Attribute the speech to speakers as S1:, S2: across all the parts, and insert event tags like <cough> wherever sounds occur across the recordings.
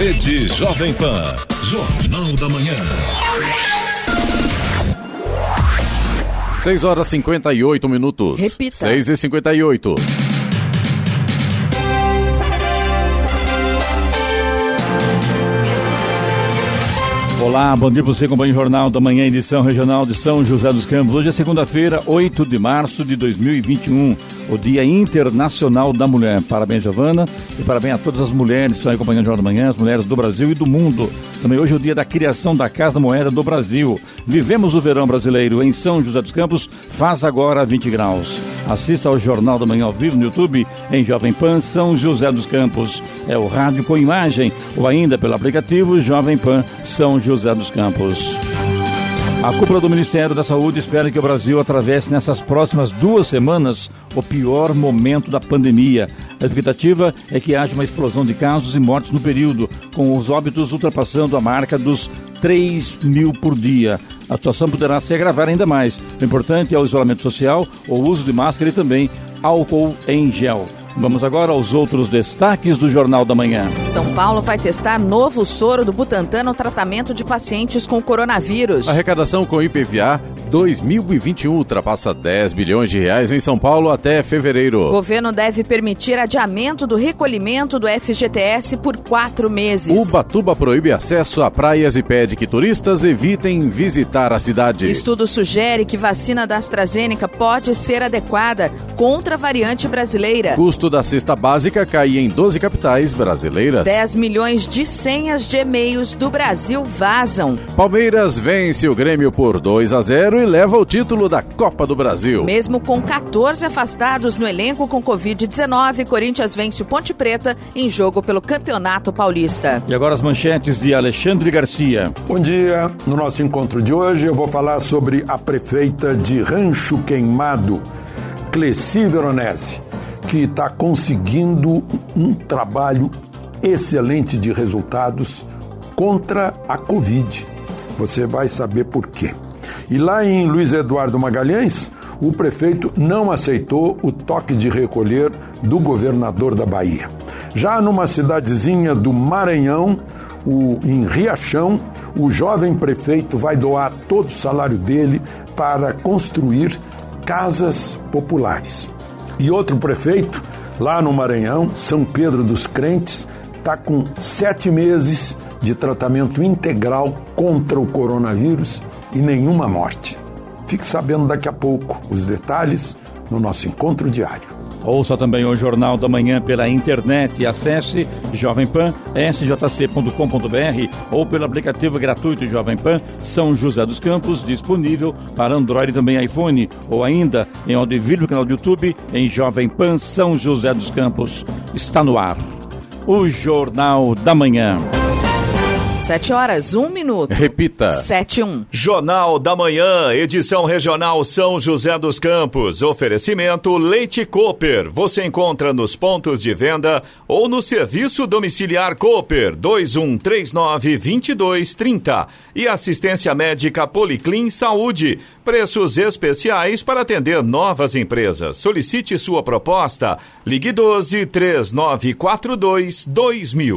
S1: Rede Jovem Pan. Jornal da Manhã.
S2: 6 horas 58 minutos.
S3: Repita.
S2: 6 e 58.
S4: Olá, bom dia para você, acompanha o Jornal da Manhã, edição regional de São José dos Campos. Hoje é segunda-feira, 8 de março de 2021, o Dia Internacional da Mulher. Parabéns, Giovana, e parabéns a todas as mulheres que estão acompanhando o Jornal da Manhã, as mulheres do Brasil e do mundo. Também hoje é o dia da criação da Casa Moeda do Brasil. Vivemos o verão brasileiro em São José dos Campos, faz agora 20 graus. Assista ao Jornal da Manhã ao vivo no YouTube em Jovem Pan São José dos Campos. É o rádio com imagem ou ainda pelo aplicativo Jovem Pan São José dos Campos. A cúpula do Ministério da Saúde espera que o Brasil atravesse nessas próximas duas semanas o pior momento da pandemia. A expectativa é que haja uma explosão de casos e mortes no período, com os óbitos ultrapassando a marca dos 3 mil por dia. A situação poderá se agravar ainda mais. O importante é o isolamento social, o uso de máscara e também álcool em gel. Vamos agora aos outros destaques do Jornal da Manhã.
S3: São Paulo vai testar novo soro do Butantan no tratamento de pacientes com coronavírus.
S2: Arrecadação com IPVA 2021 ultrapassa 10 bilhões de reais em São Paulo até fevereiro.
S3: O governo deve permitir adiamento do recolhimento do FGTS por quatro meses.
S2: Ubatuba proíbe acesso a praias e pede que turistas evitem visitar a cidade.
S3: Estudo sugere que vacina da AstraZeneca pode ser adequada contra a variante brasileira.
S2: Custo da cesta básica cai em 12 capitais brasileiras.
S3: 10 milhões de senhas de e-mails do Brasil vazam.
S2: Palmeiras vence o Grêmio por 2 a 0 e leva o título da Copa do Brasil.
S3: Mesmo com 14 afastados no elenco com Covid-19, Corinthians vence o Ponte Preta em jogo pelo Campeonato Paulista.
S4: E agora as manchetes de Alexandre Garcia.
S5: Bom dia. No nosso encontro de hoje eu vou falar sobre a prefeita de Rancho Queimado, Cleci Veronese, que está conseguindo um trabalho excelente de resultados contra a Covid. Você vai saber por quê. E lá em Luiz Eduardo Magalhães, o prefeito não aceitou o toque de recolher do governador da Bahia. Já numa cidadezinha do Maranhão, o, em Riachão, o jovem prefeito vai doar todo o salário dele para construir casas populares. E outro prefeito, lá no Maranhão, São Pedro dos Crentes, está com sete meses de tratamento integral contra o coronavírus e nenhuma morte. Fique sabendo daqui a pouco os detalhes no nosso encontro diário.
S4: Ouça também o Jornal da Manhã pela internet e acesse Jovem Pan, sjc.com.br ou pelo aplicativo gratuito Jovem Pan São José dos Campos, disponível para Android e também iPhone, ou ainda em audiovisual no canal do YouTube em Jovem Pan São José dos Campos. Está no ar. O Jornal da Manhã.
S3: 7 horas, 1 minuto.
S2: Repita.
S3: 7 1.
S1: Jornal da Manhã, edição regional São José dos Campos. Oferecimento Leite Cooper. Você encontra nos pontos de venda ou no serviço domiciliar Cooper 2139-2230. E assistência médica Policlin Saúde. Preços especiais para atender novas empresas. Solicite sua proposta. Ligue 12 3942 2000.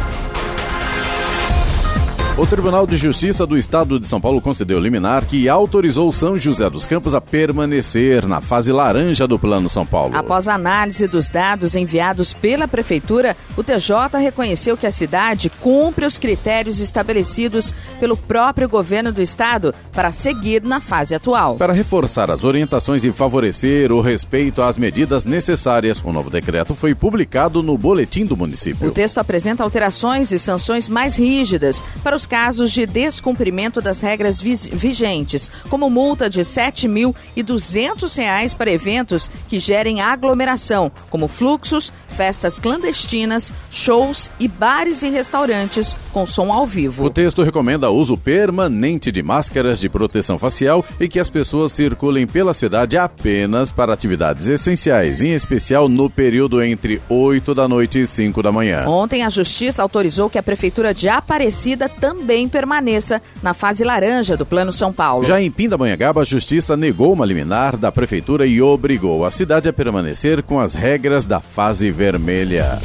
S2: O Tribunal de Justiça do Estado de São Paulo concedeu liminar que autorizou São José dos Campos a permanecer na fase laranja do Plano São Paulo.
S3: Após a análise dos dados enviados pela Prefeitura, o TJ reconheceu que a cidade cumpre os critérios estabelecidos pelo próprio governo do estado para seguir na fase atual.
S2: Para reforçar as orientações e favorecer o respeito às medidas necessárias, o novo decreto foi publicado no Boletim do Município.
S3: O texto apresenta alterações e sanções mais rígidas para os casos de descumprimento das regras vigentes, como multa de 7.200 reais para eventos que gerem aglomeração, como fluxos, festas clandestinas, shows e bares e restaurantes com som ao vivo.
S2: O texto recomenda o uso permanente de máscaras de proteção facial e que as pessoas circulem pela cidade apenas para atividades essenciais, em especial no período entre 8 da noite e 5 da manhã.
S3: Ontem, a Justiça autorizou que a Prefeitura de Aparecida também também permaneça na fase laranja do Plano São Paulo.
S2: Já em Pindamonhangaba, a Justiça negou uma liminar da Prefeitura e obrigou a cidade a permanecer com as regras da fase vermelha.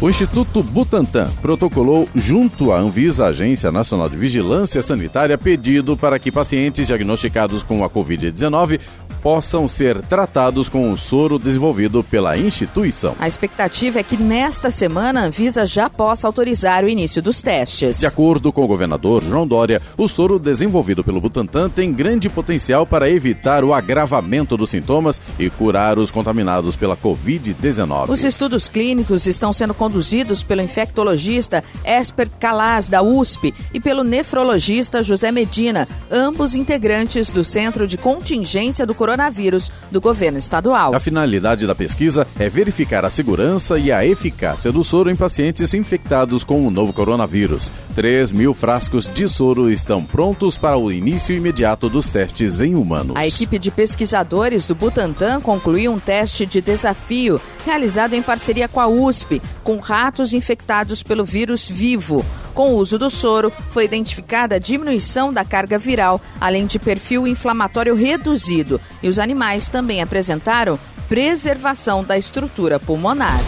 S2: O Instituto Butantan protocolou junto à Anvisa, Agência Nacional de Vigilância Sanitária, pedido para que pacientes diagnosticados com a Covid-19 possam ser tratados com o soro desenvolvido pela instituição.
S3: A expectativa é que nesta semana a Anvisa já possa autorizar o início dos testes.
S2: De acordo com o governador João Dória, o soro desenvolvido pelo Butantan tem grande potencial para evitar o agravamento dos sintomas e curar os contaminados pela Covid-19.
S3: Os estudos clínicos estão sendo conduzidos pelo infectologista Esper Calaz, da USP, e pelo nefrologista José Medina, ambos integrantes do Centro de Contingência do Coronavírus coronavírus do governo estadual.
S2: A finalidade da pesquisa é verificar a segurança e a eficácia do soro em pacientes infectados com o novo coronavírus. 3 mil frascos de soro estão prontos para o início imediato dos testes em humanos.
S3: A equipe de pesquisadores do Butantan concluiu um teste de desafio realizado em parceria com a USP, com ratos infectados pelo vírus vivo. Com o uso do soro, foi identificada a diminuição da carga viral, além de perfil inflamatório reduzido, e os animais também apresentaram preservação da estrutura pulmonar.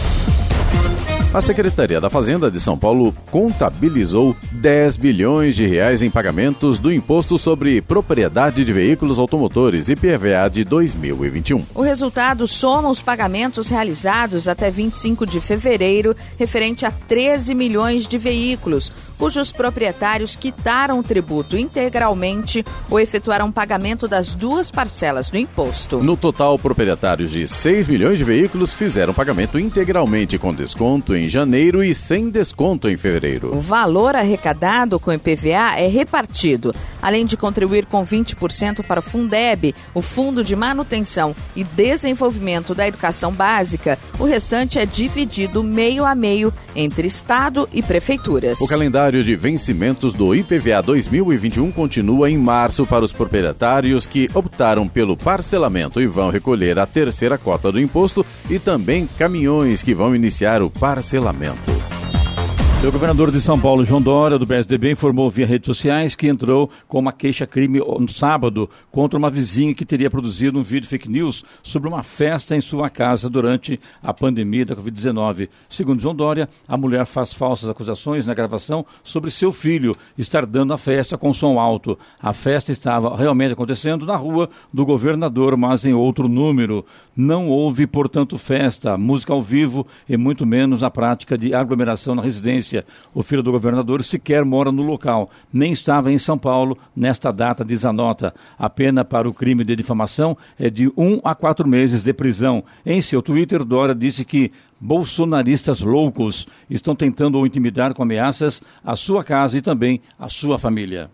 S2: A Secretaria da Fazenda de São Paulo contabilizou 10 bilhões de reais em pagamentos do Imposto sobre Propriedade de Veículos Automotores, IPVA, de 2021.
S3: O resultado soma os pagamentos realizados até 25 de fevereiro, referente a 13 milhões de veículos, cujos proprietários quitaram o tributo integralmente ou efetuaram pagamento das duas parcelas do imposto.
S2: No total, proprietários de 6 milhões de veículos fizeram pagamento integralmente com desconto em janeiro e sem desconto em fevereiro.
S3: O valor arrecadado com o IPVA é repartido, além de contribuir com 20% para o Fundeb, o Fundo de Manutenção e Desenvolvimento da Educação Básica, o restante é dividido meio a meio entre Estado e prefeituras.
S2: O calendário de vencimentos do IPVA 2021 continua em março para os proprietários que optaram pelo parcelamento e vão recolher a terceira cota do imposto e também caminhões que vão iniciar o parcelamento parcelamento.
S4: O governador de São Paulo, João Dória, do PSDB, informou via redes sociais que entrou com uma queixa-crime no sábado contra uma vizinha que teria produzido um vídeo fake news sobre uma festa em sua casa durante a pandemia da Covid-19. Segundo João Dória, a mulher faz falsas acusações na gravação sobre seu filho estar dando a festa com som alto. A festa estava realmente acontecendo na rua do governador, mas em outro número. Não houve, portanto, festa, música ao vivo e muito menos a prática de aglomeração na residência o filho do governador sequer mora no local, nem estava em São Paulo nesta data, diz a nota. A pena para o crime de difamação é de um a quatro meses de prisão. Em seu Twitter, Dora disse que bolsonaristas loucos estão tentando o intimidar com ameaças a sua casa e também a sua família.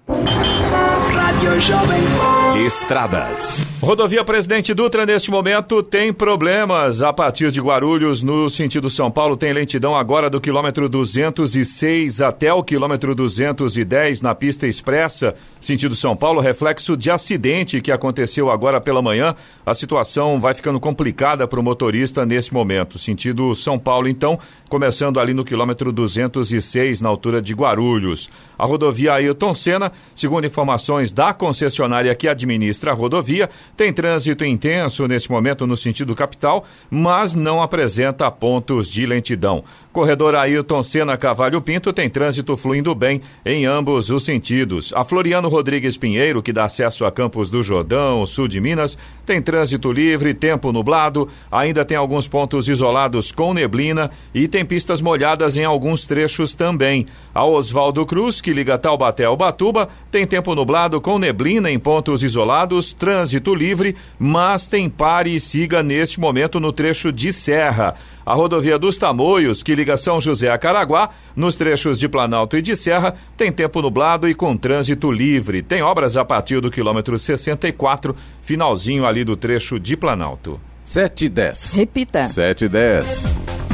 S1: Estradas. Rodovia Presidente Dutra, neste momento, tem problemas. A partir de Guarulhos, no sentido São Paulo, tem lentidão agora do quilômetro 206 até o quilômetro 210 na pista expressa. Sentido São Paulo, reflexo de acidente que aconteceu agora pela manhã. A situação vai ficando complicada para o motorista nesse momento. Sentido São Paulo, então, começando ali no quilômetro 206, na altura de Guarulhos. A rodovia Ailton Senna, segundo informações da concessionária que administra a rodovia, tem trânsito intenso neste momento no sentido capital, mas não apresenta pontos de lentidão. Corredor Ailton Senna Cavalho Pinto tem trânsito fluindo bem em ambos os sentidos. A Floriano Rodrigues Pinheiro, que dá acesso a Campos do Jordão, sul de Minas, tem trânsito livre, tempo nublado, ainda tem alguns pontos isolados com neblina e tem pistas molhadas em alguns trechos também. A Oswaldo Cruz, que liga Taubaté ao Batuba, tem tempo nublado com neblina em pontos isolados, trânsito livre, mas tem pare e siga neste momento no trecho de serra. A rodovia dos Tamoios, que liga São José a Caraguá, nos trechos de Planalto e de Serra, tem tempo nublado e com trânsito livre. Tem obras a partir do quilômetro 64, finalzinho ali do trecho de Planalto.
S2: 7 e 10.
S3: Repita.
S2: 7 e 10.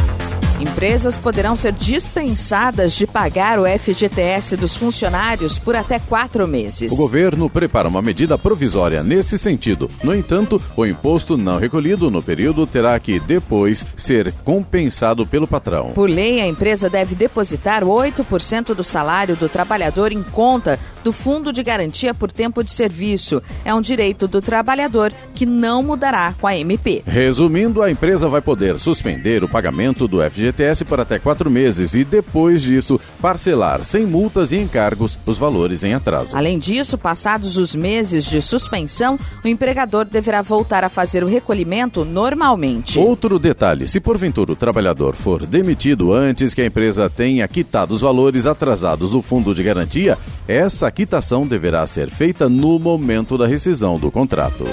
S3: Empresas poderão ser dispensadas de pagar o FGTS dos funcionários por até quatro meses.
S2: O governo prepara uma medida provisória nesse sentido. No entanto, o imposto não recolhido no período terá que depois ser compensado pelo patrão.
S3: Por lei, a empresa deve depositar 8% do salário do trabalhador em conta do Fundo de Garantia por Tempo de Serviço. É um direito do trabalhador que não mudará com a MP.
S2: Resumindo, a empresa vai poder suspender o pagamento do FGTS por até quatro meses e, depois disso, parcelar sem multas e encargos os valores em atraso.
S3: Além disso, passados os meses de suspensão, o empregador deverá voltar a fazer o recolhimento normalmente.
S2: Outro detalhe: se porventura o trabalhador for demitido antes que a empresa tenha quitado os valores atrasados do fundo de garantia, essa quitação deverá ser feita no momento da rescisão do contrato.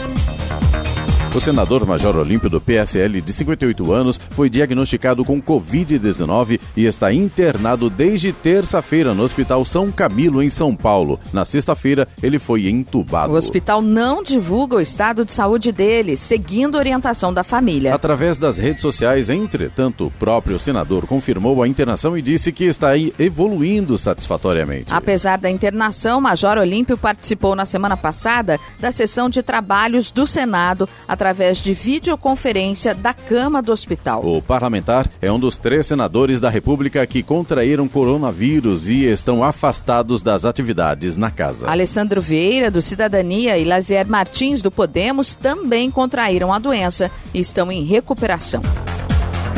S2: O senador Major Olímpio do PSL, de 58 anos, foi diagnosticado com Covid-19 e está internado desde terça-feira no Hospital São Camilo, em São Paulo. Na sexta-feira, ele foi entubado.
S3: O hospital não divulga o estado de saúde dele, seguindo a orientação da família.
S2: Através das redes sociais, entretanto, o próprio senador confirmou a internação e disse que está evoluindo satisfatoriamente.
S3: Apesar da internação, Major Olímpio participou na semana passada da sessão de trabalhos do Senado através de videoconferência da cama do hospital.
S2: O parlamentar é um dos três senadores da República que contraíram coronavírus e estão afastados das atividades na casa.
S3: Alessandro Vieira, do Cidadania, e Lazier Martins, do Podemos, também contraíram a doença e estão em recuperação.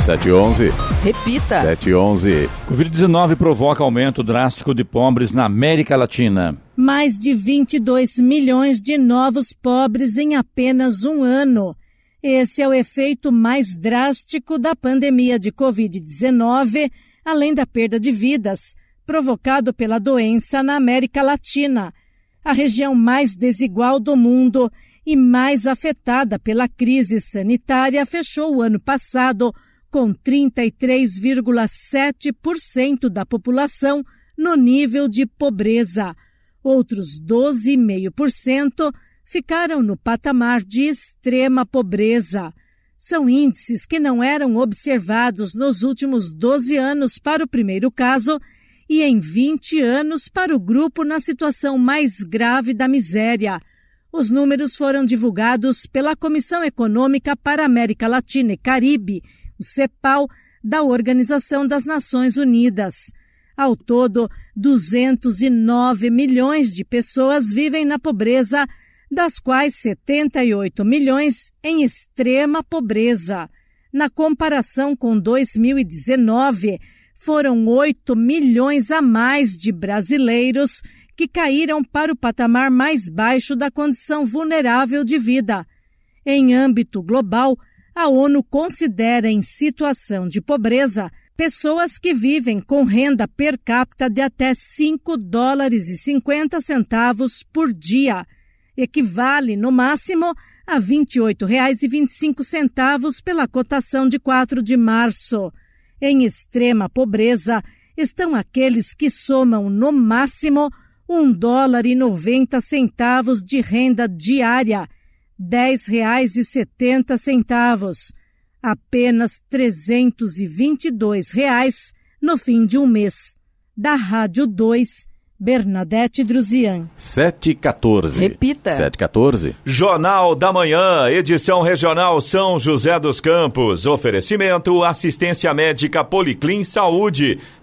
S2: 711.
S3: Repita.
S2: 711.
S4: Covid-19 provoca aumento drástico de pobres na América Latina.
S6: Mais de 22 milhões de novos pobres em apenas um ano. Esse é o efeito mais drástico da pandemia de Covid-19, além da perda de vidas, provocado pela doença na América Latina, a região mais desigual do mundo e mais afetada pela crise sanitária, fechou o ano passado com 33,7% da população no nível de pobreza. Outros 12,5% ficaram no patamar de extrema pobreza. São índices que não eram observados nos últimos 12 anos para o primeiro caso e em 20 anos para o grupo na situação mais grave da miséria. Os números foram divulgados pela Comissão Econômica para América Latina e Caribe o CEPAL, da Organização das Nações Unidas. Ao todo, 209 milhões de pessoas vivem na pobreza, das quais 78 milhões em extrema pobreza. Na comparação com 2019, foram 8 milhões a mais de brasileiros que caíram para o patamar mais baixo da condição vulnerável de vida. Em âmbito global, a ONU considera em situação de pobreza pessoas que vivem com renda per capita de até 5 dólares e 50 centavos por dia, equivale no máximo a R$ 28,25 pela cotação de 4 de março. Em extrema pobreza estão aqueles que somam no máximo um dólar e 90 centavos de renda diária setenta centavos, apenas trezentos e vinte e dois reais no fim de um mês. Da Rádio 2, Bernadette Druzian.
S2: 714.
S3: Repita.
S2: 714.
S1: Jornal da Manhã, edição regional São José dos Campos. Oferecimento assistência médica Policlin Saúde.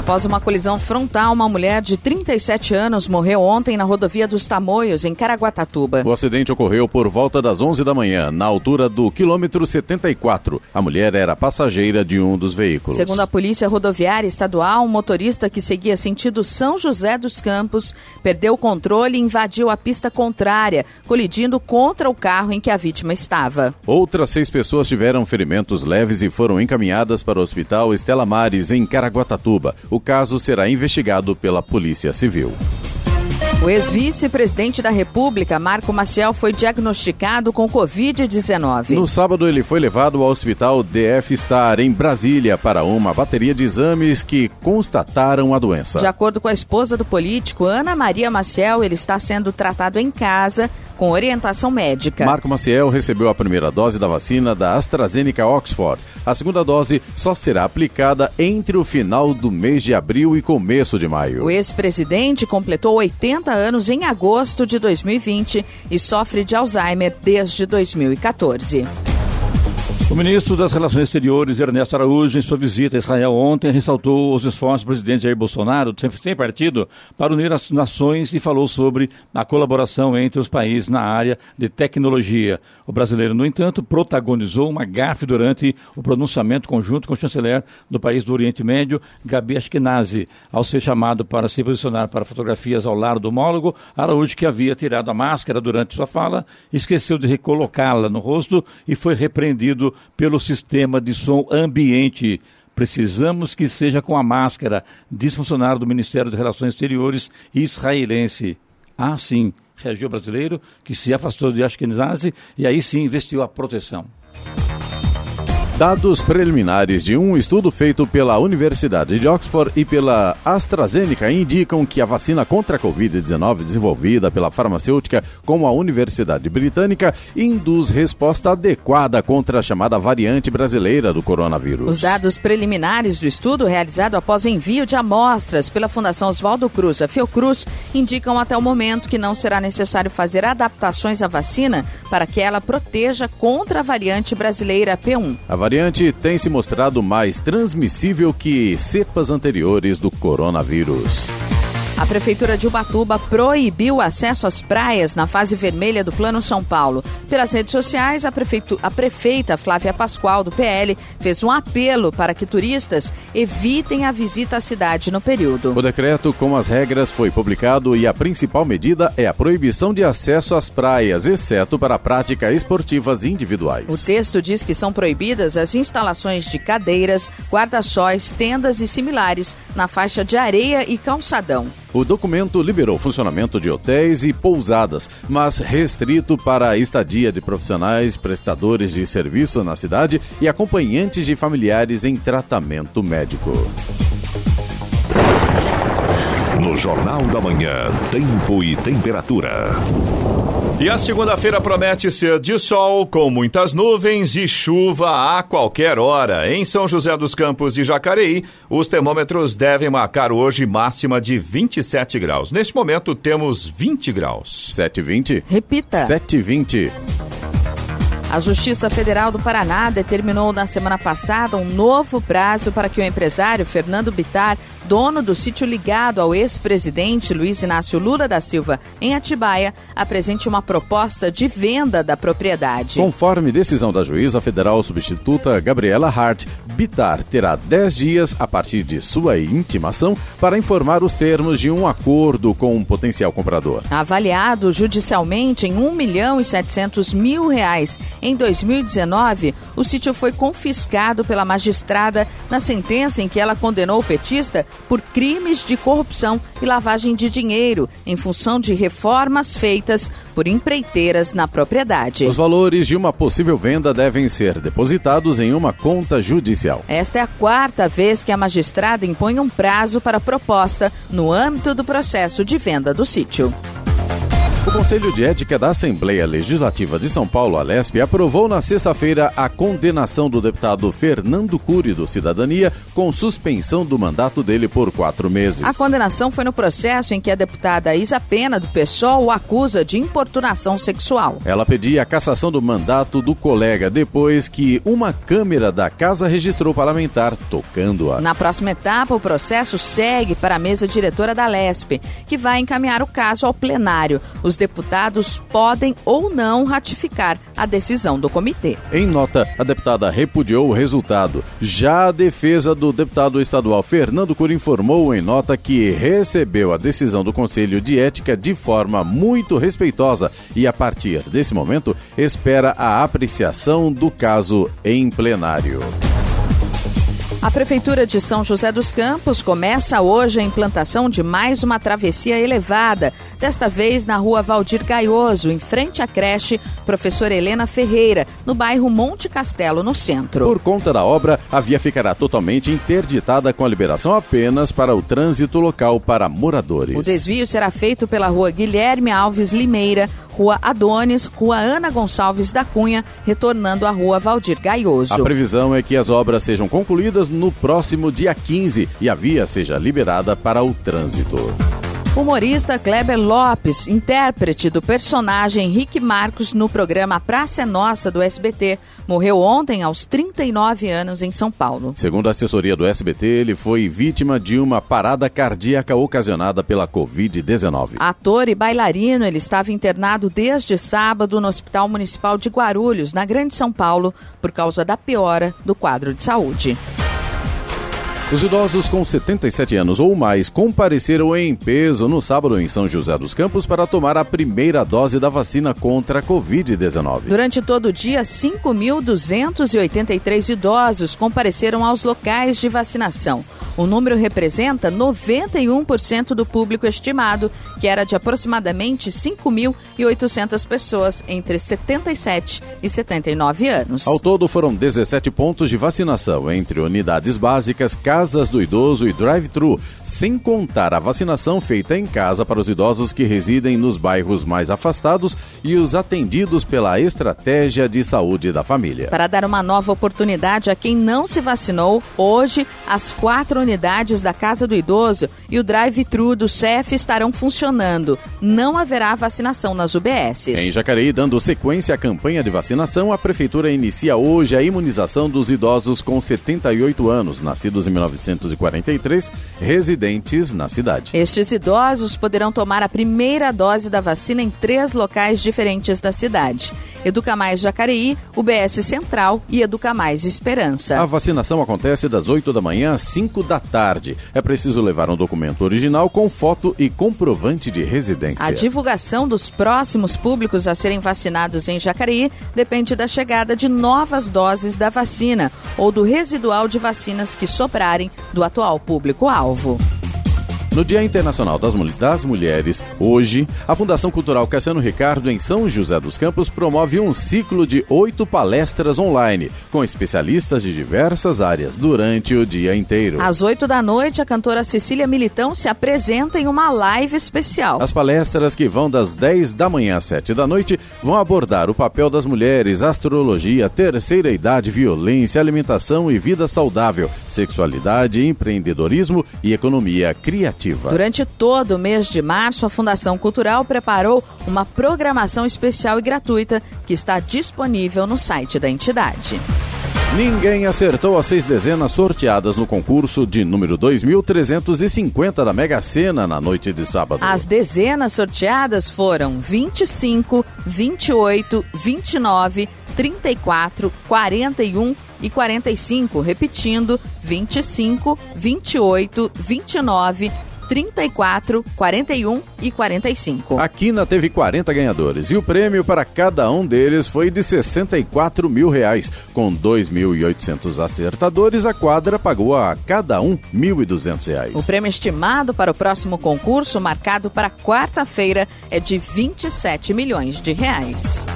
S3: Após uma colisão frontal, uma mulher de 37 anos morreu ontem na rodovia dos Tamoios, em Caraguatatuba.
S2: O acidente ocorreu por volta das 11 da manhã, na altura do quilômetro 74. A mulher era passageira de um dos veículos.
S3: Segundo a Polícia Rodoviária Estadual, um motorista que seguia sentido São José dos Campos perdeu o controle e invadiu a pista contrária, colidindo contra o carro em que a vítima estava.
S2: Outras seis pessoas tiveram ferimentos leves e foram encaminhadas para o Hospital Estela Mares, em Caraguatatuba. O O caso será investigado pela Polícia Civil.
S3: O ex-vice-presidente da República, Marco Maciel, foi diagnosticado com Covid-19.
S2: No sábado, ele foi levado ao hospital DF Star, em Brasília, para uma bateria de exames que constataram a doença.
S3: De acordo com a esposa do político, Ana Maria Maciel, ele está sendo tratado em casa com orientação médica.
S2: Marco Maciel recebeu a primeira dose da vacina da AstraZeneca Oxford. A segunda dose só será aplicada entre o final do mês de abril e começo de maio.
S3: O ex-presidente completou 80 anos em agosto de 2020 e sofre de Alzheimer desde 2014.
S4: O ministro das Relações Exteriores, Ernesto Araújo, em sua visita a Israel ontem, ressaltou os esforços do presidente Jair Bolsonaro, sem partido, para unir as nações e falou sobre a colaboração entre os países na área de tecnologia. O brasileiro, no entanto, protagonizou uma gafe durante o pronunciamento conjunto com o chanceler do país do Oriente Médio, Gabi Ashkenazi. Ao ser chamado para se posicionar para fotografias ao lado do homólogo, Araújo, que havia tirado a máscara durante sua fala, esqueceu de recolocá-la no rosto e foi repreendido pelo sistema de som ambiente. Precisamos que seja com a máscara, diz funcionário do Ministério das Relações Exteriores israelense. Ah, sim, reagiu o brasileiro, que se afastou de Ashkenazi e aí sim investiu a proteção.
S2: Dados preliminares de um estudo feito pela Universidade de Oxford e pela AstraZeneca indicam que a vacina contra a Covid-19 desenvolvida pela farmacêutica com a Universidade Britânica induz resposta adequada contra a chamada variante brasileira do coronavírus.
S3: Os dados preliminares do estudo, realizado após envio de amostras pela Fundação Oswaldo Cruz, a Fiocruz, indicam até o momento que não será necessário fazer adaptações à vacina para que ela proteja contra a variante brasileira P1.
S2: A variante tem se mostrado mais transmissível que cepas anteriores do coronavírus.
S3: A Prefeitura de Ubatuba proibiu o acesso às praias na fase vermelha do Plano São Paulo. Pelas redes sociais, a, a prefeita Flávia Pascoal, do PL, fez um apelo para que turistas evitem a visita à cidade no período.
S2: O decreto com as regras foi publicado e a principal medida é a proibição de acesso às praias, exceto para práticas esportivas individuais.
S3: O texto diz que são proibidas as instalações de cadeiras, guarda-sóis, tendas e similares na faixa de areia e calçadão.
S2: O documento liberou funcionamento de hotéis e pousadas, mas restrito para a estadia de profissionais prestadores de serviço na cidade e acompanhantes de familiares em tratamento médico.
S7: No Jornal da Manhã, Tempo e Temperatura.
S1: E a segunda-feira promete ser de sol, com muitas nuvens e chuva a qualquer hora. Em São José dos Campos e Jacareí, os termômetros devem marcar hoje máxima de 27 graus. Neste momento temos 20 graus.
S2: 7,20?
S3: Repita.
S2: 7,20.
S3: A Justiça Federal do Paraná determinou na semana passada um novo prazo para que o empresário Fernando Bitar dono do sítio ligado ao ex-presidente Luiz Inácio Lula da Silva, em Atibaia, apresente uma proposta de venda da propriedade.
S2: Conforme decisão da juíza federal substituta Gabriela Hart, Bitar terá 10 dias a partir de sua intimação para informar os termos de um acordo com um potencial comprador.
S3: Avaliado judicialmente em 1 milhão e 700 mil reais em 2019, o sítio foi confiscado pela magistrada na sentença em que ela condenou o petista por crimes de corrupção e lavagem de dinheiro em função de reformas feitas por empreiteiras na propriedade.
S2: Os valores de uma possível venda devem ser depositados em uma conta judicial.
S3: Esta é a quarta vez que a magistrada impõe um prazo para a proposta no âmbito do processo de venda do sítio.
S2: O Conselho de Ética da Assembleia Legislativa de São Paulo, Alesp, aprovou na sexta-feira a condenação do deputado Fernando Cury do Cidadania com suspensão do mandato dele por quatro meses.
S3: A condenação foi no processo em que a deputada Isa Pena, do PSOL, o acusa de importunação sexual.
S2: Ela pedia a cassação do mandato do colega depois que uma câmera da casa registrou parlamentar tocando-a.
S3: Na próxima etapa, o processo segue para a mesa diretora da Lesp, que vai encaminhar o caso ao plenário. Os deputados podem ou não ratificar a decisão do comitê.
S2: Em nota, a deputada repudiou o resultado. Já a defesa do deputado estadual Fernando Cura informou em nota que recebeu a decisão do Conselho de Ética de forma muito respeitosa e, a partir desse momento, espera a apreciação do caso em plenário.
S3: A Prefeitura de São José dos Campos começa hoje a implantação de mais uma travessia elevada, desta vez na rua Valdir Gaioso, em frente à creche Professora Helena Ferreira, no bairro Monte Castelo, no centro.
S2: Por conta da obra, a via ficará totalmente interditada com a liberação apenas para o trânsito local para moradores.
S3: O desvio será feito pela rua Guilherme Alves Limeira, Rua Adonis, Rua Ana Gonçalves da Cunha, retornando à Rua Valdir Gaioso.
S2: A previsão é que as obras sejam concluídas no próximo dia 15 e a via seja liberada para o trânsito.
S3: Humorista Kleber Lopes, intérprete do personagem Rick Marcos no programa Praça é Nossa do SBT, morreu ontem aos 39 anos em São Paulo.
S2: Segundo a assessoria do SBT, ele foi vítima de uma parada cardíaca ocasionada pela Covid-19.
S3: Ator e bailarino, ele estava internado desde sábado no Hospital Municipal de Guarulhos, na Grande São Paulo, por causa da piora do quadro de saúde.
S2: Os idosos com 77 anos ou mais compareceram em peso no sábado em São José dos Campos para tomar a primeira dose da vacina contra a Covid-19.
S3: Durante todo o dia, 5.283 idosos compareceram aos locais de vacinação. O número representa 91% do público estimado, que era de aproximadamente 5.800 pessoas entre 77 e 79 anos.
S2: Ao todo, foram 17 pontos de vacinação entre unidades básicas, casas do idoso e drive-thru, sem contar a vacinação feita em casa para os idosos que residem nos bairros mais afastados e os atendidos pela estratégia de saúde da família.
S3: Para dar uma nova oportunidade a quem não se vacinou, hoje as quatro unidades da Casa do Idoso e o drive-thru do CEF estarão funcionando. Não haverá vacinação nas UBSs.
S2: Em Jacareí, dando sequência à campanha de vacinação, a Prefeitura inicia hoje a imunização dos idosos com 78 anos, nascidos em 1943, residentes na cidade.
S3: Estes idosos poderão tomar a primeira dose da vacina em três locais diferentes da cidade: Educa Mais Jacareí, UBS Central e Educa Mais Esperança.
S2: A vacinação acontece das 8 da manhã às 5 da tarde. É preciso levar um documento original com foto e comprovante de residência.
S3: A divulgação dos próximos públicos a serem vacinados em Jacareí depende da chegada de novas doses da vacina ou do residual de vacinas que sobrarem do atual público-alvo.
S2: No Dia Internacional das, Mul das, Mulheres, hoje, a Fundação Cultural Cassiano Ricardo, em São José dos Campos, promove um ciclo de oito palestras online, com especialistas de diversas áreas, durante o dia inteiro.
S3: Às oito da noite, a cantora Cecília Militão se apresenta em uma live especial.
S2: As palestras, que vão das 10 da manhã às 7 da noite, vão abordar o papel das mulheres, astrologia, terceira idade, violência, alimentação e vida saudável, sexualidade, empreendedorismo e economia criativa.
S3: Durante todo o mês de março, a Fundação Cultural preparou uma programação especial e gratuita que está disponível no site da entidade.
S2: Ninguém acertou as seis dezenas sorteadas no concurso de número 2.350 da Mega Sena na noite de sábado.
S3: As dezenas sorteadas foram 25, 28, 29, 34, 41 e 45, repetindo 25, 28, 29, 34, 41 e 45.
S2: A Quina teve 40 ganhadores e o prêmio para cada um deles foi de 64 mil reais. Com 2.800 acertadores, a quadra pagou a cada um 1.200 reais.
S3: O prêmio estimado para o próximo concurso, marcado para quarta-feira, é de 27 milhões de reais.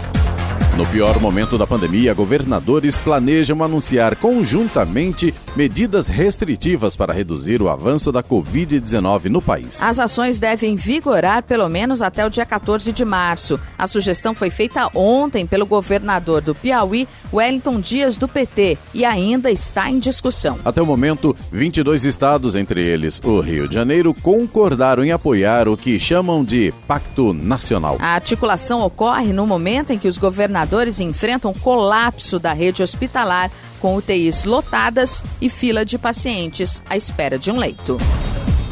S2: No pior momento da pandemia, governadores planejam anunciar conjuntamente medidas restritivas para reduzir o avanço da Covid-19 no país.
S3: As ações devem vigorar pelo menos até o dia 14 de março. A sugestão foi feita ontem pelo governador do Piauí, Wellington Dias, do PT, e ainda está em discussão.
S2: Até o momento, 22 estados, entre eles o Rio de Janeiro, concordaram em apoiar o que chamam de Pacto Nacional.
S3: A articulação ocorre no momento em que os governadores enfrentam colapso da rede hospitalar, com UTIs lotadas e fila de pacientes à espera de um leito.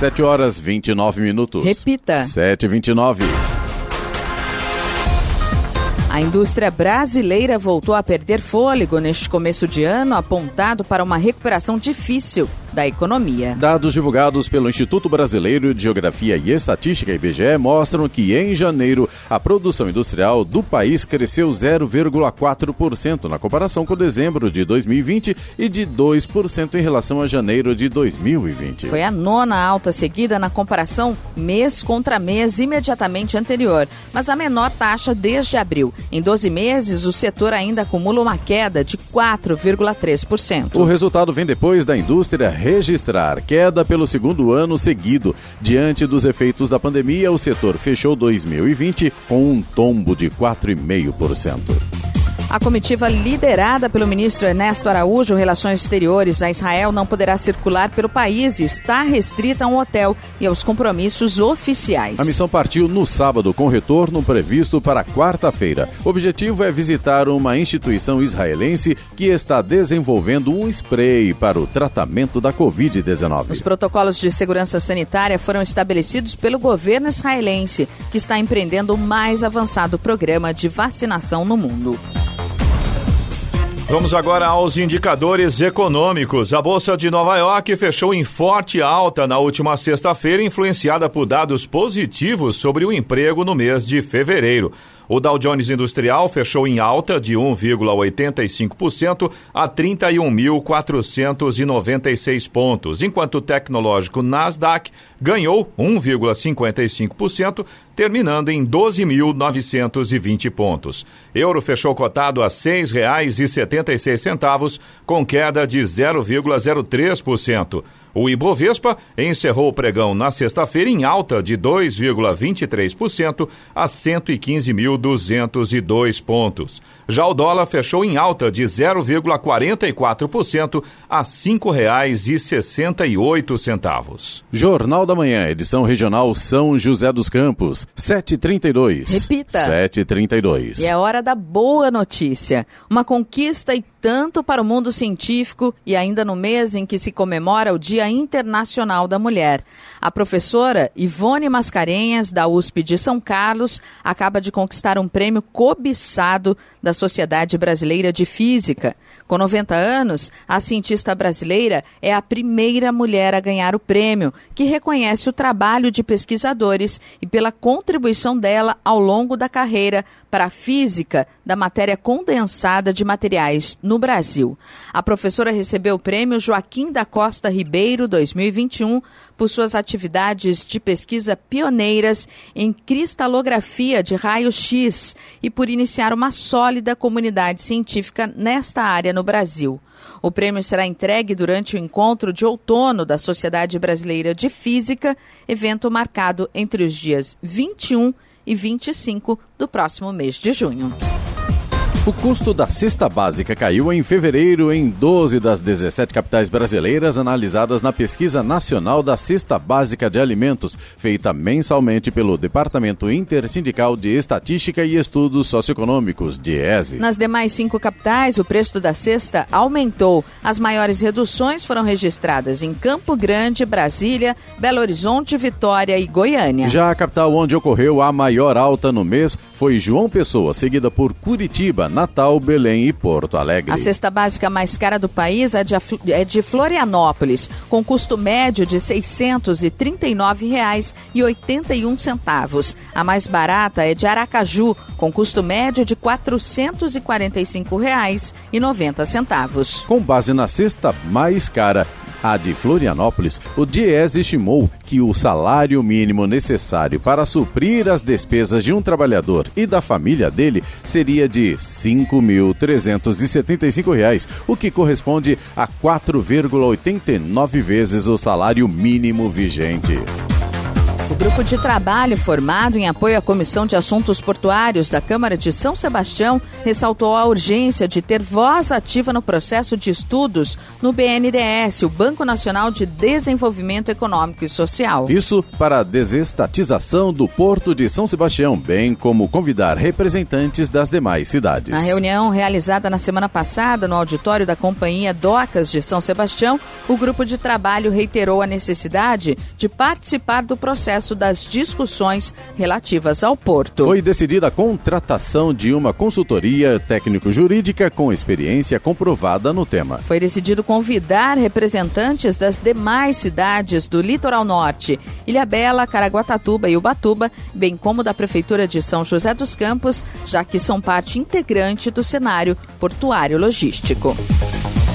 S2: 7 horas 29 minutos.
S3: Repita.
S2: 7 e 29.
S3: A indústria brasileira voltou a perder fôlego neste começo de ano, apontado para uma recuperação difícil da economia.
S2: Dados divulgados pelo Instituto Brasileiro de Geografia e Estatística, IBGE, mostram que em janeiro a produção industrial do país cresceu 0,4% na comparação com dezembro de 2020 e de 2% em relação a janeiro de 2020.
S3: Foi a nona alta seguida na comparação mês contra mês imediatamente anterior, mas a menor taxa desde abril. Em 12 meses, o setor ainda acumula uma queda de 4,3%.
S2: O resultado vem depois da indústria registrar queda pelo segundo ano seguido. Diante dos efeitos da pandemia, o setor fechou 2020 com um tombo de 4,5%.
S3: A comitiva liderada pelo ministro Ernesto Araújo, Relações Exteriores a Israel, não poderá circular pelo país e está restrita a um hotel e aos compromissos oficiais.
S2: A missão partiu no sábado, com retorno previsto para quarta-feira. O objetivo é visitar uma instituição israelense que está desenvolvendo um spray para o tratamento da Covid-19.
S3: Os protocolos de segurança sanitária foram estabelecidos pelo governo israelense, que está empreendendo o mais avançado programa de vacinação no mundo.
S1: Vamos agora aos indicadores econômicos. A Bolsa de Nova York fechou em forte alta na última sexta-feira, influenciada por dados positivos sobre o emprego no mês de fevereiro. O Dow Jones Industrial fechou em alta de 1,85% a 31.496 pontos, enquanto o tecnológico Nasdaq ganhou 1,55%, terminando em 12.920 pontos. Euro fechou cotado a R$ 6,76, com queda de 0,03%. O Ibovespa encerrou o pregão na sexta-feira em alta de 2,23% a 115.202 pontos. Já o dólar fechou em alta de 0,44% a R$ 5,68.
S2: Jornal da Manhã, edição regional São José dos Campos, 732.
S3: Repita.
S2: 732.
S3: E é hora da boa notícia. Uma conquista e tanto para o mundo científico e ainda no mês em que se comemora o Dia Internacional da Mulher. A professora Ivone Mascarenhas, da USP de São Carlos, acaba de conquistar um prêmio cobiçado da Sociedade Brasileira de Física. Com 90 anos, a cientista brasileira é a primeira mulher a ganhar o prêmio, que reconhece o trabalho de pesquisadores e pela contribuição dela ao longo da carreira para a física da matéria condensada de materiais no Brasil. A professora recebeu o prêmio Joaquim da Costa Ribeiro 2021 por suas atividades de pesquisa pioneiras em cristalografia de raio-x e por iniciar uma sólida comunidade científica nesta área no Brasil. O prêmio será entregue durante o encontro de outono da Sociedade Brasileira de Física, evento marcado entre os dias 21 e 25 do próximo mês de junho.
S2: O custo da cesta básica caiu em fevereiro em 12 das 17 capitais brasileiras analisadas na Pesquisa Nacional da Cesta Básica de Alimentos, feita mensalmente pelo Departamento Intersindical de Estatística e Estudos Socioeconômicos, DIESE.
S3: Nas demais cinco capitais, o preço da cesta aumentou. As maiores reduções foram registradas em Campo Grande, Brasília, Belo Horizonte, Vitória e Goiânia.
S2: Já a capital onde ocorreu a maior alta no mês foi João Pessoa, seguida por Curitiba, Natal, Belém e Porto Alegre.
S3: A cesta básica mais cara do país é de, é de Florianópolis, com custo médio de R$ 639,81. A mais barata é de Aracaju, com custo médio de R$ 445,90.
S2: Com base na cesta mais cara, a de Florianópolis, o DIES estimou que o salário mínimo necessário para suprir as despesas de um trabalhador e da família dele seria de R$ 5.375, o que corresponde a 4,89 vezes o salário mínimo vigente.
S3: O grupo de trabalho formado em apoio à Comissão de Assuntos Portuários da Câmara de São Sebastião ressaltou a urgência de ter voz ativa no processo de estudos no BNDES, o Banco Nacional de Desenvolvimento Econômico e Social.
S2: Isso para a desestatização do Porto de São Sebastião, bem como convidar representantes das demais cidades.
S3: Na reunião realizada na semana passada no auditório da Companhia Docas de São Sebastião, o grupo de trabalho reiterou a necessidade de participar do processo processo das discussões relativas ao porto.
S2: Foi decidida a contratação de uma consultoria técnico-jurídica com experiência comprovada no tema.
S3: Foi decidido convidar representantes das demais cidades do litoral norte, Ilhabela, Caraguatatuba e Ubatuba, bem como da Prefeitura de São José dos Campos, já que são parte integrante do cenário portuário logístico.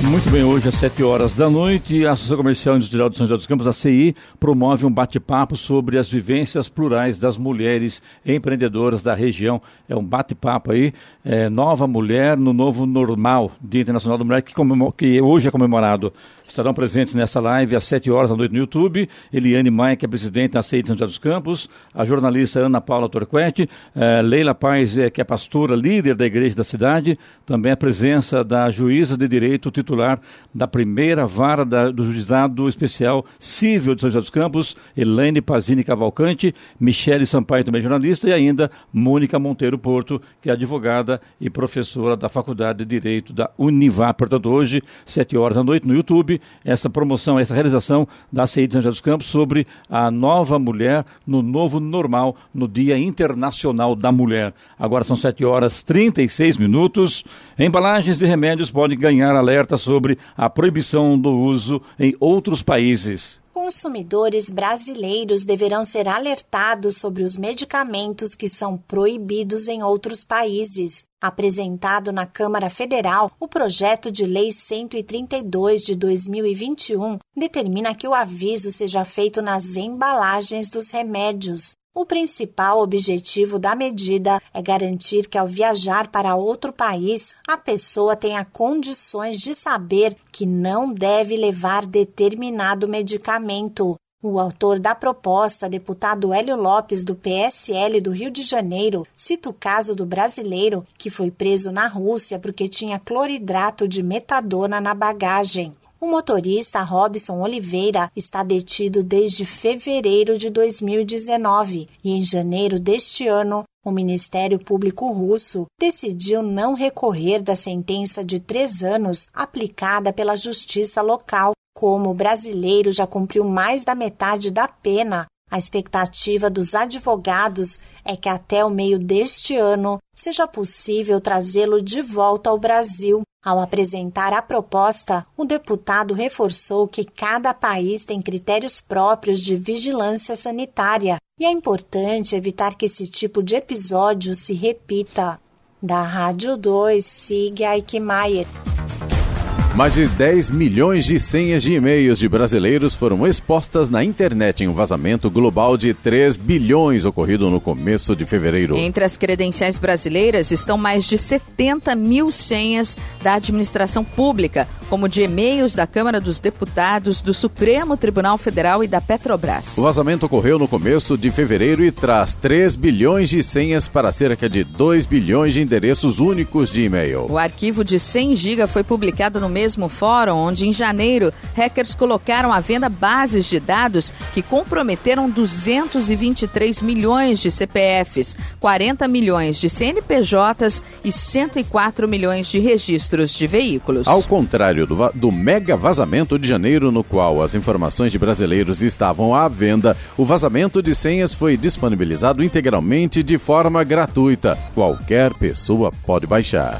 S4: Muito bem, hoje às 7 horas da noite, a Associação Comercial Industrial de São José dos Campos, a CI, promove um bate-papo sobre as vivências plurais das mulheres empreendedoras da região. É um bate-papo aí, é, Nova Mulher no Novo Normal, Dia Internacional da Mulher, que, que hoje é comemorado estarão presentes nessa live às 7 horas da noite no YouTube. Eliane Maia, que é presidente da CEI de São José dos Campos, a jornalista Ana Paula Torquete, eh, Leila Paz, eh, que é pastora, líder da igreja da cidade, também a presença da juíza de direito titular da primeira vara da, do juizado especial civil de São José dos Campos, Elaine Pazini Cavalcante, Michele Sampaio, também jornalista, e ainda Mônica Monteiro Porto, que é advogada e professora da Faculdade de Direito da Univap. Portanto, hoje, 7 horas da noite, no YouTube, essa promoção, essa realização da CI de São José dos Campos sobre a nova mulher no novo normal, no Dia Internacional da Mulher. Agora são 7 horas 36 minutos. Embalagens de remédios podem ganhar alerta sobre a proibição do uso em outros países
S8: consumidores brasileiros deverão ser alertados sobre os medicamentos que são proibidos em outros países. Apresentado na Câmara Federal, o projeto de Lei 132 de 2021 determina que o aviso seja feito nas embalagens dos remédios. O principal objetivo da medida é garantir que, ao viajar para outro país, a pessoa tenha condições de saber que não deve levar determinado medicamento. O autor da proposta, deputado Hélio Lopes, do PSL do Rio de Janeiro, cita o caso do brasileiro que foi preso na Rússia porque tinha cloridrato de metadona na bagagem. O motorista Robson Oliveira está detido desde fevereiro de 2019 e, em janeiro deste ano, o Ministério Público Russo decidiu não recorrer da sentença de três anos aplicada pela justiça local. Como o brasileiro já cumpriu mais da metade da pena, a expectativa dos advogados é que até o meio deste ano seja possível trazê-lo de volta ao Brasil. Ao apresentar a proposta, o deputado reforçou que cada país tem critérios próprios de vigilância sanitária e é importante evitar que esse tipo de episódio se repita. Da Rádio 2, siga Ike Maier.
S2: Mais de 10 milhões de senhas de e-mails de brasileiros foram expostas na internet em um vazamento global de 3 bilhões ocorrido no começo de fevereiro.
S3: Entre as credenciais brasileiras estão mais de 70 mil senhas da administração pública, como de e-mails da Câmara dos Deputados, do Supremo Tribunal Federal e da Petrobras.
S2: O vazamento ocorreu no começo de fevereiro e traz 3 bilhões de senhas para cerca de 2 bilhões de endereços únicos de e-mail.
S3: O arquivo de 100 GB foi publicado no mês mesmo fórum onde, em janeiro, hackers colocaram à venda bases de dados que comprometeram 223 milhões de CPFs, 40 milhões de CNPJs e 104 milhões de registros de veículos.
S2: Ao contrário do, do mega vazamento de janeiro, no qual as informações de brasileiros estavam à venda, o vazamento de senhas foi disponibilizado integralmente de forma gratuita. Qualquer pessoa pode baixar.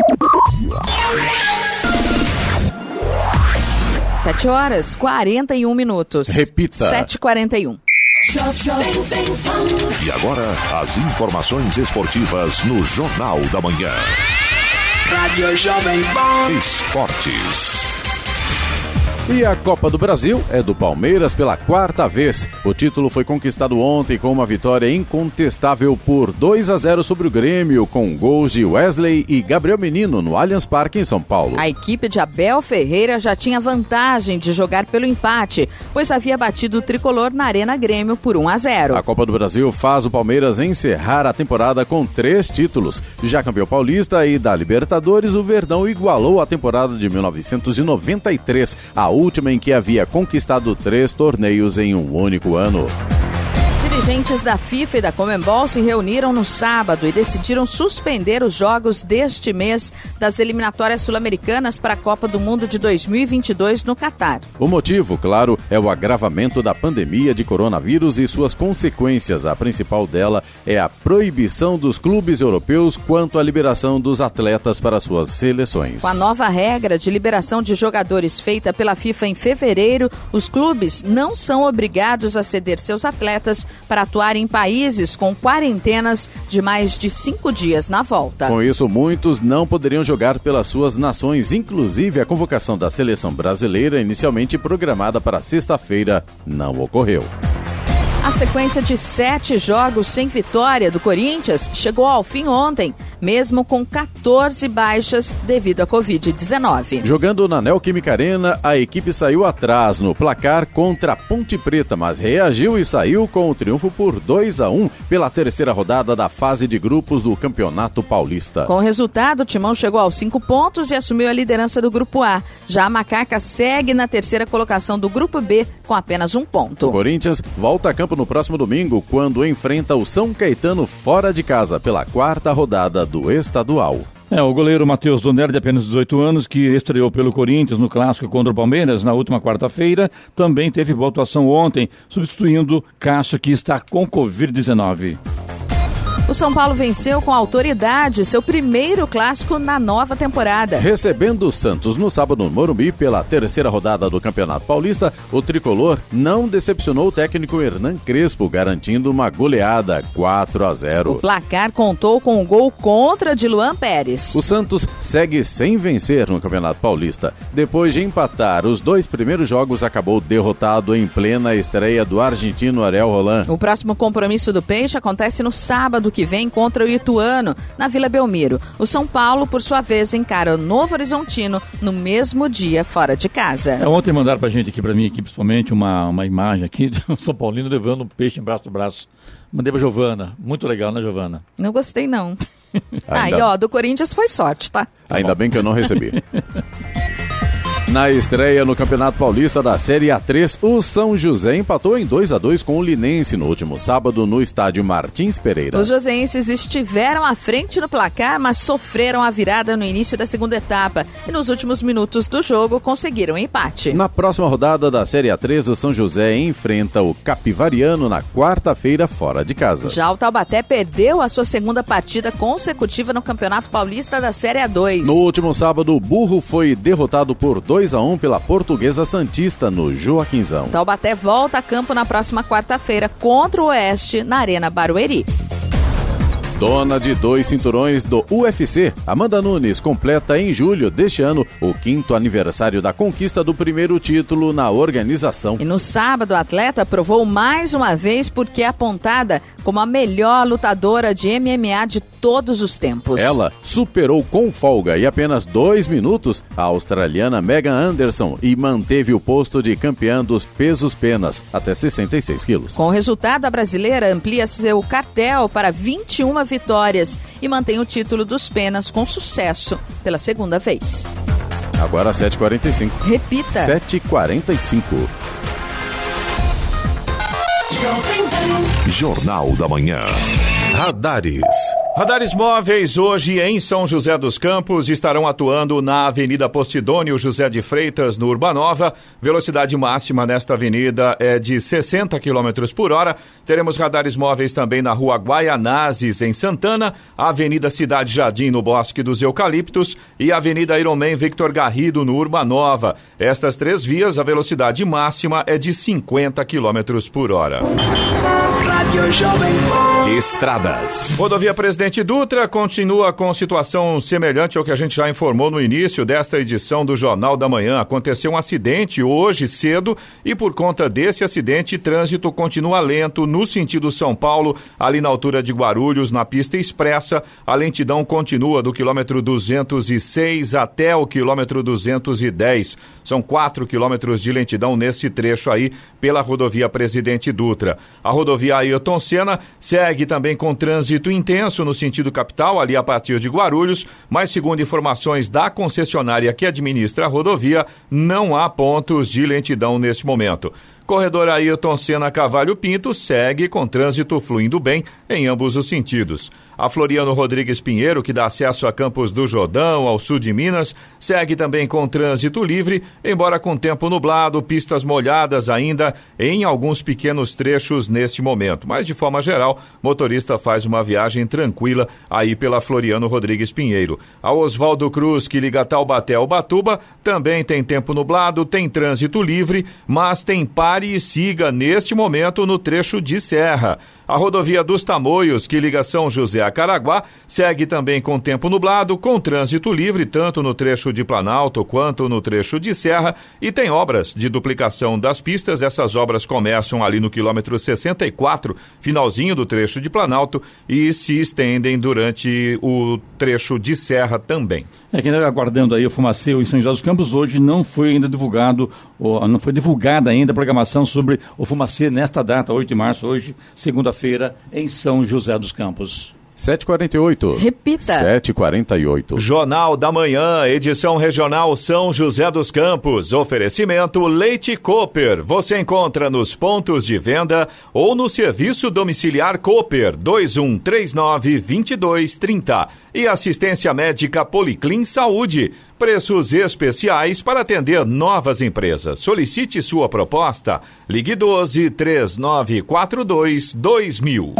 S3: 7 horas 41 minutos.
S2: Repita.
S3: 7h41.
S7: E agora, as informações esportivas no Jornal da Manhã.
S9: Rádio Jovem Pan.
S7: Esportes.
S2: E a Copa do Brasil é do Palmeiras pela quarta vez. O título foi conquistado ontem com uma vitória incontestável por 2 a 0 sobre o Grêmio, com gols de Wesley e Gabriel Menino no Allianz Parque em São Paulo.
S3: A equipe de Abel Ferreira já tinha vantagem de jogar pelo empate, pois havia batido o tricolor na Arena Grêmio por 1 a 0.
S2: A Copa do Brasil faz o Palmeiras encerrar a temporada com três títulos. Já campeão paulista e da Libertadores, o Verdão igualou a temporada de 1993, a última em que havia conquistado três torneios em um único ano.
S3: Dirigentes da FIFA e da Comembol se reuniram no sábado e decidiram suspender os jogos deste mês das eliminatórias sul-americanas para a Copa do Mundo de 2022 no Catar.
S2: O motivo, claro, é o agravamento da pandemia de coronavírus e suas consequências. A principal dela é a proibição dos clubes europeus quanto à liberação dos atletas para suas seleções.
S3: Com a nova regra de liberação de jogadores feita pela FIFA em fevereiro, os clubes não são obrigados a ceder seus atletas para atuar em países com quarentenas de mais de cinco dias na volta.
S2: Com isso, muitos não poderiam jogar pelas suas nações, inclusive a convocação da seleção brasileira, inicialmente programada para sexta-feira, não ocorreu.
S3: A sequência de sete jogos sem vitória do Corinthians chegou ao fim ontem, mesmo com 14 baixas devido à Covid-19.
S2: Jogando na Neoquímica Arena, a equipe saiu atrás no placar contra a Ponte Preta, mas reagiu e saiu com o triunfo por 2 a 1 pela terceira rodada da fase de grupos do Campeonato Paulista.
S3: Com o resultado, o Timão chegou aos cinco pontos e assumiu a liderança do Grupo A. Já a Macaca segue na terceira colocação do Grupo B com apenas um ponto.
S2: O Corinthians volta a campo no próximo domingo, quando enfrenta o São Caetano fora de casa pela quarta rodada do estadual.
S4: É, o goleiro Matheus Donner, de apenas 18 anos, que estreou pelo Corinthians no clássico contra o Palmeiras na última quarta-feira, também teve boa atuação ontem, substituindo Cássio, que está com Covid-19.
S3: O São Paulo venceu com autoridade seu primeiro clássico na nova temporada.
S2: Recebendo o Santos no sábado no Morumbi pela terceira rodada do Campeonato Paulista, o tricolor não decepcionou o técnico Hernan Crespo, garantindo uma goleada 4 a 0.
S3: O placar contou com o gol contra de Luan Pérez.
S2: O Santos segue sem vencer no Campeonato Paulista. Depois de empatar os dois primeiros jogos, acabou derrotado em plena estreia do argentino Ariel Roland.
S3: O próximo compromisso do Peixe acontece no sábado que vem contra o Ituano, na Vila Belmiro. O São Paulo, por sua vez, encara o Novo Horizontino no mesmo dia fora de casa.
S4: É, ontem mandaram pra gente aqui, pra mim aqui principalmente, uma, uma imagem aqui <laughs> de um São Paulino levando um peixe em braço do braço. Mandei pra Giovana. Muito legal, né, Giovana?
S3: Não gostei, não. <laughs> Aí, ó, do Corinthians foi sorte, tá?
S2: Ainda bem que eu não recebi. <laughs> Na estreia no Campeonato Paulista da Série A3, o São José empatou em 2 a 2 com o Linense no último sábado no estádio Martins Pereira.
S3: Os joseenses estiveram à frente no placar, mas sofreram a virada no início da segunda etapa e nos últimos minutos do jogo conseguiram empate.
S2: Na próxima rodada da Série A3, o São José enfrenta o Capivariano na quarta-feira fora de casa.
S3: Já o Taubaté perdeu a sua segunda partida consecutiva no Campeonato Paulista da Série A2.
S2: No último sábado, o Burro foi derrotado por 2 a 1 pela Portuguesa Santista no Joaquinzão.
S3: Taubaté volta a campo na próxima quarta-feira contra o Oeste na Arena Barueri.
S2: Dona de dois cinturões do UFC, Amanda Nunes completa em julho deste ano o quinto aniversário da conquista do primeiro título na organização.
S3: E no sábado, a atleta provou mais uma vez porque é apontada como a melhor lutadora de MMA de todos os tempos.
S2: Ela superou com folga e apenas dois minutos a australiana Megan Anderson e manteve o posto de campeã dos pesos penas até 66 quilos.
S3: Com o resultado, a brasileira amplia seu cartel para 21 vitórias e mantém o título dos penas com sucesso pela segunda vez.
S2: Agora 7h45.
S3: Repita.
S2: 7h45.
S7: Jornal da Manhã.
S2: Radares.
S1: Radares móveis hoje em São José dos Campos estarão atuando na Avenida Postidônio José de Freitas, no Urbanova. Velocidade máxima nesta avenida é de 60 km por hora. Teremos radares móveis também na Rua Guaianazes, em Santana, Avenida Cidade Jardim, no Bosque dos Eucaliptos e Avenida Ironman Victor Garrido, no Urbanova. Estas três vias, a velocidade máxima é de 50 km por hora.
S9: Rádio Jovem Pan.
S7: Estradas.
S1: Rodovia Presidente Dutra continua com situação semelhante ao que a gente já informou no início desta edição do Jornal da Manhã. Aconteceu um acidente hoje cedo e por conta desse acidente, trânsito continua lento no sentido São Paulo, ali na altura de Guarulhos, na pista expressa. A lentidão continua do quilômetro 206 até o quilômetro 210. São quatro quilômetros de lentidão nesse trecho aí pela rodovia Presidente Dutra. A rodovia Ailton Senna segue também com trânsito intenso no sentido capital, ali a partir de Guarulhos, mas segundo informações da concessionária que administra a rodovia, não há pontos de lentidão neste momento. Corredor Ailton Senna Cavalho Pinto segue com trânsito fluindo bem em ambos os sentidos. A Floriano Rodrigues Pinheiro, que dá acesso a Campos do Jordão, ao sul de Minas, segue também com trânsito livre, embora com tempo nublado, pistas molhadas ainda em alguns pequenos trechos neste momento. Mas, de forma geral, motorista faz uma viagem tranquila aí pela Floriano Rodrigues Pinheiro. A Oswaldo Cruz, que liga Taubaté ao Batuba, também tem tempo nublado, tem trânsito livre, mas tem pare e siga neste momento no trecho de serra. A rodovia dos Tamoios, que liga São José a Caraguá, segue também com tempo nublado, com trânsito livre, tanto no trecho de Planalto quanto no trecho de Serra, e tem obras de duplicação das pistas. Essas obras começam ali no quilômetro 64, finalzinho do trecho de Planalto, e se estendem durante o trecho de Serra também.
S4: É que aguardando aí o Fumaceu em São José dos Campos, hoje não foi ainda divulgado, não foi divulgada ainda a programação sobre o Fumacê nesta data, 8 de março, hoje, segunda-feira, em São José dos Campos.
S2: 7h48.
S3: Repita.
S2: 7h48.
S1: Jornal da Manhã, edição regional São José dos Campos. Oferecimento Leite Cooper. Você encontra nos pontos de venda ou no serviço domiciliar Cooper 2139-2230. E assistência médica Policlin Saúde. Preços especiais para atender novas empresas. Solicite sua proposta. Ligue 12 3942 2000.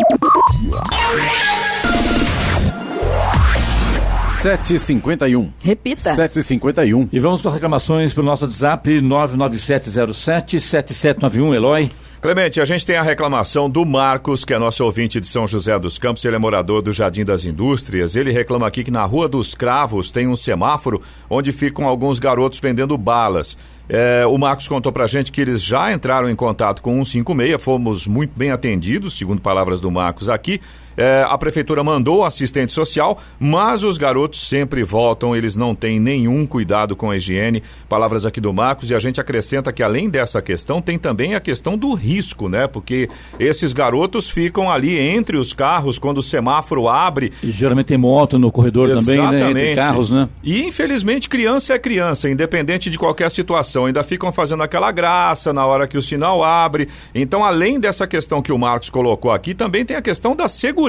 S2: 7h51.
S3: Repita.
S2: 7h51.
S4: E vamos para reclamações pelo nosso WhatsApp 99707-7791, Eloy.
S1: Clemente, a gente tem a reclamação do Marcos, que é nosso ouvinte de São José dos Campos, ele é morador do Jardim das Indústrias. Ele reclama aqui que na Rua dos Cravos tem um semáforo onde ficam alguns garotos vendendo balas. É, o Marcos contou pra gente que eles já entraram em contato com 156, fomos muito bem atendidos, segundo palavras do Marcos aqui. É, a prefeitura mandou assistente social, mas os garotos sempre voltam, eles não têm nenhum cuidado com a higiene. Palavras aqui do Marcos, e a gente acrescenta que além dessa questão, tem também a questão do risco, né? Porque esses garotos ficam ali entre os carros quando o semáforo abre.
S4: E geralmente tem moto no corredor também, né? Entre
S1: Exatamente.
S4: carros, né?
S1: E infelizmente criança é criança, independente de qualquer situação. Ainda ficam fazendo aquela graça na hora que o sinal abre. Então, além dessa questão que o Marcos colocou aqui, também tem a questão da segurança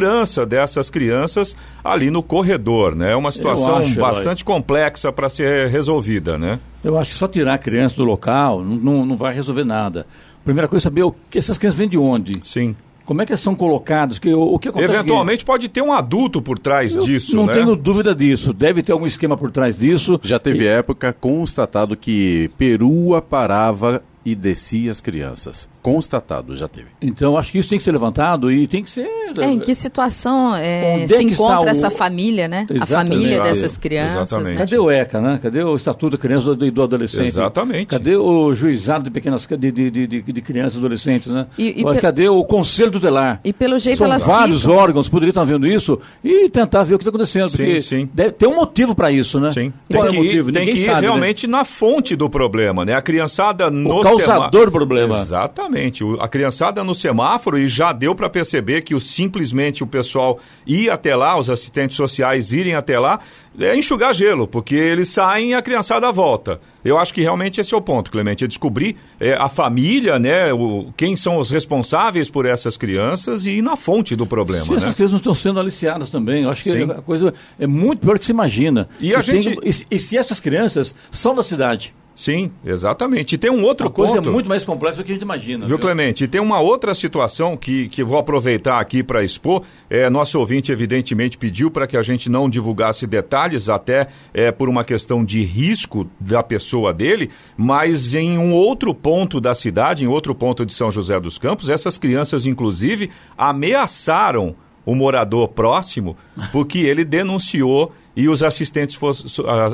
S1: dessas crianças ali no corredor, né? É uma situação
S4: acho,
S1: bastante complexa para ser resolvida, né?
S4: Eu acho que só tirar a criança do local não, não, vai resolver nada. Primeira coisa é saber o que essas crianças vêm de onde.
S1: Sim.
S4: Como é que elas são colocadas? Que, o, o que acontece que-
S1: Eventualmente pode ter um adulto por trás
S4: Eu
S1: disso,
S4: não
S1: né?
S4: tenho dúvida disso. Deve ter algum esquema por trás disso.
S2: Já teve época constatado que perua parava e descia as crianças. Constatado, já teve.
S4: Então, acho que isso tem que ser levantado e tem que ser.
S3: É, em que situação é,
S4: é
S3: se encontra
S4: o-
S3: essa família, né? A
S4: Exatamente.
S3: família dessas crianças.
S1: Exatamente.
S3: né?
S4: Cadê o ECA, né? Cadê o Estatuto da Criança e do Adolescente?
S1: Exatamente.
S4: Cadê o juizado de pequenas de, de, de, de- de crianças e adolescentes, né?
S3: E- e pe-
S4: Cadê o Conselho Tutelar?
S3: E pelo jeito
S4: São
S3: elas
S4: vários
S3: ficam...
S4: órgãos poderiam estar vendo isso e tentar ver o que está acontecendo.
S1: Sim,
S4: porque
S1: sim.
S4: deve ter um motivo para isso, né?
S1: Sim.
S4: Qual
S1: Tem
S4: é
S1: que
S4: o
S1: ir,
S4: motivo?
S1: tem que ir
S4: sabe, né?
S1: realmente na fonte do problema, né? A criançada no
S4: O causador
S1: semá-
S4: do problema.
S1: Exatamente. O- A criançada no semáforo e já deu para perceber que o, simplesmente o pessoal ir até lá, os assistentes sociais irem até lá, é enxugar gelo, porque eles saem e a criançada volta. Eu acho que realmente esse é o ponto, Clemente, é descobrir é, a família, né? O, quem são os responsáveis por essas crianças e ir na fonte do problema,
S4: Se
S1: né?
S4: essas crianças não estão sendo aliciadas também, eu acho que
S1: Sim.
S4: a coisa é muito pior do que se imagina.
S1: E a
S4: tem
S1: gente-
S4: que- e e se essas crianças são da cidade?
S1: Sim, exatamente. E tem um outro
S4: a coisa
S1: ponto.
S4: é muito mais complexa do que a gente imagina.
S1: Viu, Clemente? E tem uma outra situação que, que vou aproveitar aqui para expor. É, nosso ouvinte, evidentemente, pediu para que a gente não divulgasse detalhes, até é, por uma questão de risco da pessoa dele, mas em um outro ponto da cidade, em outro ponto de São José dos Campos, essas crianças, inclusive, ameaçaram o morador próximo porque ele denunciou e os assistentes,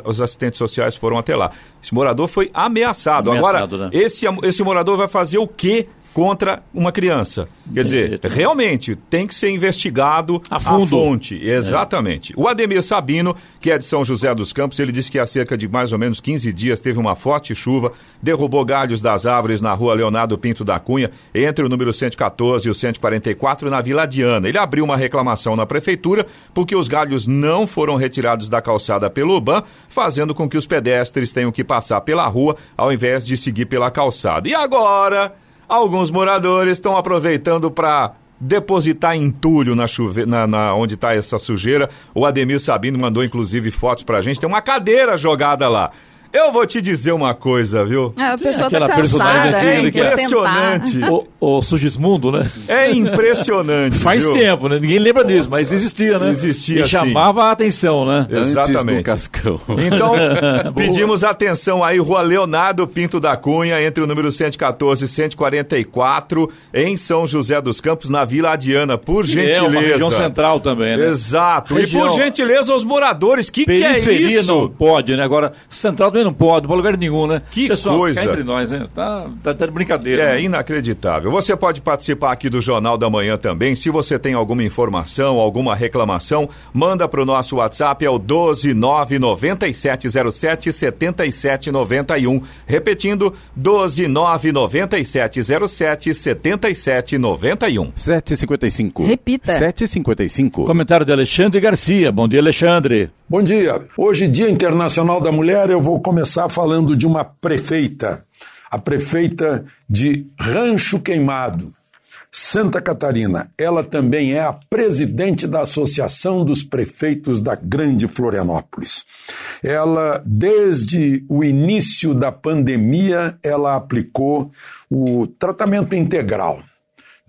S1: os assistentes sociais foram até lá. Esse morador foi ameaçado.
S4: Ameaçado,
S1: Agora,
S4: né?
S1: esse, esse morador vai fazer o quê contra uma criança? Quer dizer, realmente tem que ser investigado
S4: A fundo.
S1: fonte. Exatamente. O Ademir Sabino, que é de São José dos Campos, ele disse que há cerca de mais ou menos 15 dias teve uma forte chuva, derrubou galhos das árvores na rua Leonardo Pinto da Cunha, entre o número 114 e o 144, na Vila Diana. Ele abriu uma reclamação na prefeitura porque os galhos não foram retirados da calçada pelo UBAN, fazendo com que os pedestres tenham que passar pela rua ao invés de seguir pela calçada. E agora, alguns moradores estão aproveitando para depositar entulho na chuve... na, na- onde está essa sujeira. O Ademir Sabino mandou inclusive fotos pra gente. Tem uma cadeira jogada lá. Eu vou te dizer uma coisa, viu?
S3: Ah, a pessoa
S4: aquela
S3: tá cansada, né?
S4: é.
S1: Impressionante.
S4: O, o Sugismundo, né?
S1: É impressionante.
S4: Faz
S1: viu?
S4: tempo, né? Ninguém lembra disso, mas existia, né?
S1: Existia,
S4: E
S1: sim.
S4: chamava a atenção, né?
S2: Antes
S1: Exatamente.
S2: do Cascão. <laughs>
S1: Então, pedimos atenção aí, Rua Leonardo Pinto da Cunha, entre o número 114 e 144, em São José dos Campos, na Vila Adiana, por
S4: Que
S1: gentileza.
S4: É uma região central também, né?
S1: Exato.
S4: Região-
S1: E por gentileza aos moradores, que que é
S4: Periferia
S1: isso?
S4: não pode, né? Agora, central também não pode, não pode lugar nenhum, né?
S1: Que
S4: Pessoal,
S1: coisa.
S4: entre nós, né? Tá, tá, tá de brincadeira.
S1: É
S4: né?
S1: inacreditável. Você pode participar aqui do Jornal da Manhã também. Se você tem alguma informação, alguma reclamação, manda para o nosso WhatsApp, é o 1299707 7791. Repetindo, 1299707 7791.
S2: 7h55.
S3: Repita.
S2: 7h55.
S4: Comentário de Alexandre Garcia. Bom dia, Alexandre.
S5: Bom dia. Hoje, Dia Internacional da Mulher, eu vou começar falando de uma prefeita, a prefeita de Rancho Queimado, Santa Catarina. Ela também é a presidente da Associação dos Prefeitos da Grande Florianópolis. Ela, desde o início da pandemia, ela aplicou o tratamento integral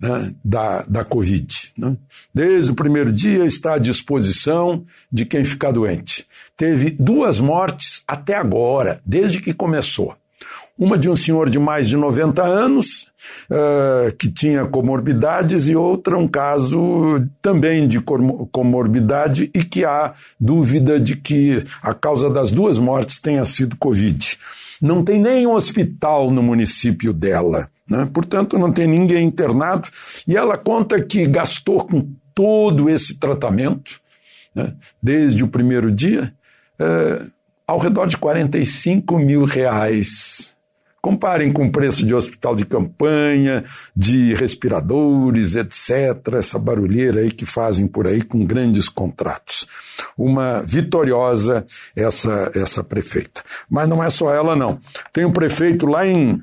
S5: né, da, da Covid. né? Desde o primeiro dia está à disposição de quem ficar doente. Teve duas mortes até agora, desde que começou. Uma de um senhor de mais de 90 anos, eh, que tinha comorbidades, e outra um caso também de comorbidade e que há dúvida de que a causa das duas mortes tenha sido Covid. Não tem nenhum hospital no município dela, né? portanto, não tem ninguém internado, e ela conta que gastou com todo esse tratamento, né, desde o primeiro dia, ao redor de 45 mil reais. Comparem com o preço de hospital de campanha, de respiradores, etc., essa barulheira aí que fazem por aí com grandes contratos. Uma vitoriosa essa, essa prefeita. Mas não é só ela, não. Tem um prefeito lá em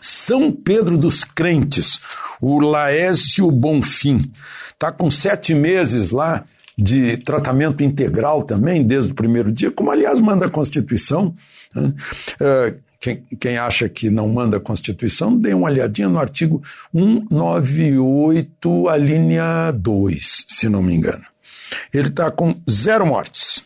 S5: são Pedro dos Crentes, o Laésio Bonfim. Está com sete meses lá de tratamento integral também, desde o primeiro dia, como aliás manda a Constituição. né? Eh, quem, quem acha que não manda a Constituição, dê uma olhadinha no artigo 198, a linha 2, se não me engano. Ele está com zero mortes.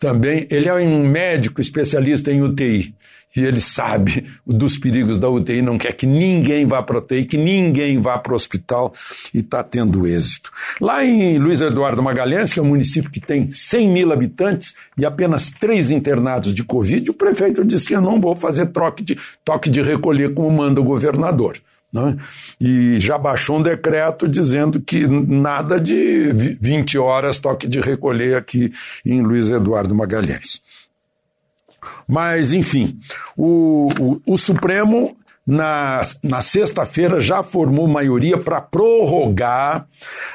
S5: Também, ele é um médico especialista em UTI e ele sabe dos perigos da UTI, não quer que ninguém vá para a UTI, que ninguém vá para o hospital e está tendo êxito. Lá em Luiz Eduardo Magalhães, que é um município que tem 100 mil habitantes e apenas três internados de Covid, o prefeito disse que eu não vou fazer troque de, toque de recolher como manda o governador. Né? E já baixou um decreto dizendo que nada de 20 horas toque de recolher aqui em Luiz Eduardo Magalhães. Mas, enfim, o, o, o Supremo na, na sexta-feira já formou maioria para prorrogar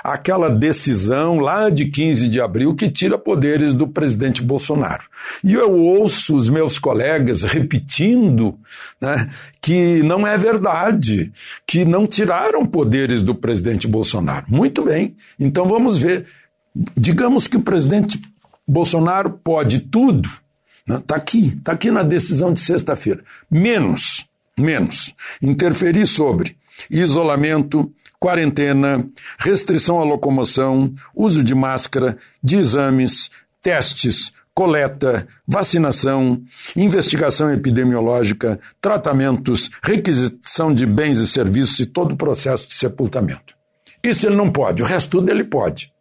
S5: aquela decisão lá de 15 de abril que tira poderes do presidente Bolsonaro. E eu ouço os meus colegas repetindo né, que não é verdade, que não tiraram poderes do presidente Bolsonaro. Muito bem, então vamos ver. Digamos que o presidente Bolsonaro pode tudo. Está né, aqui, está aqui na decisão de sexta-feira. Menos menos. Interferir sobre isolamento, quarentena, restrição à locomoção, uso de máscara, de exames, testes, coleta, vacinação, investigação epidemiológica, tratamentos, requisição de bens e serviços e todo o processo de sepultamento. Isso ele não pode, o resto tudo ele pode.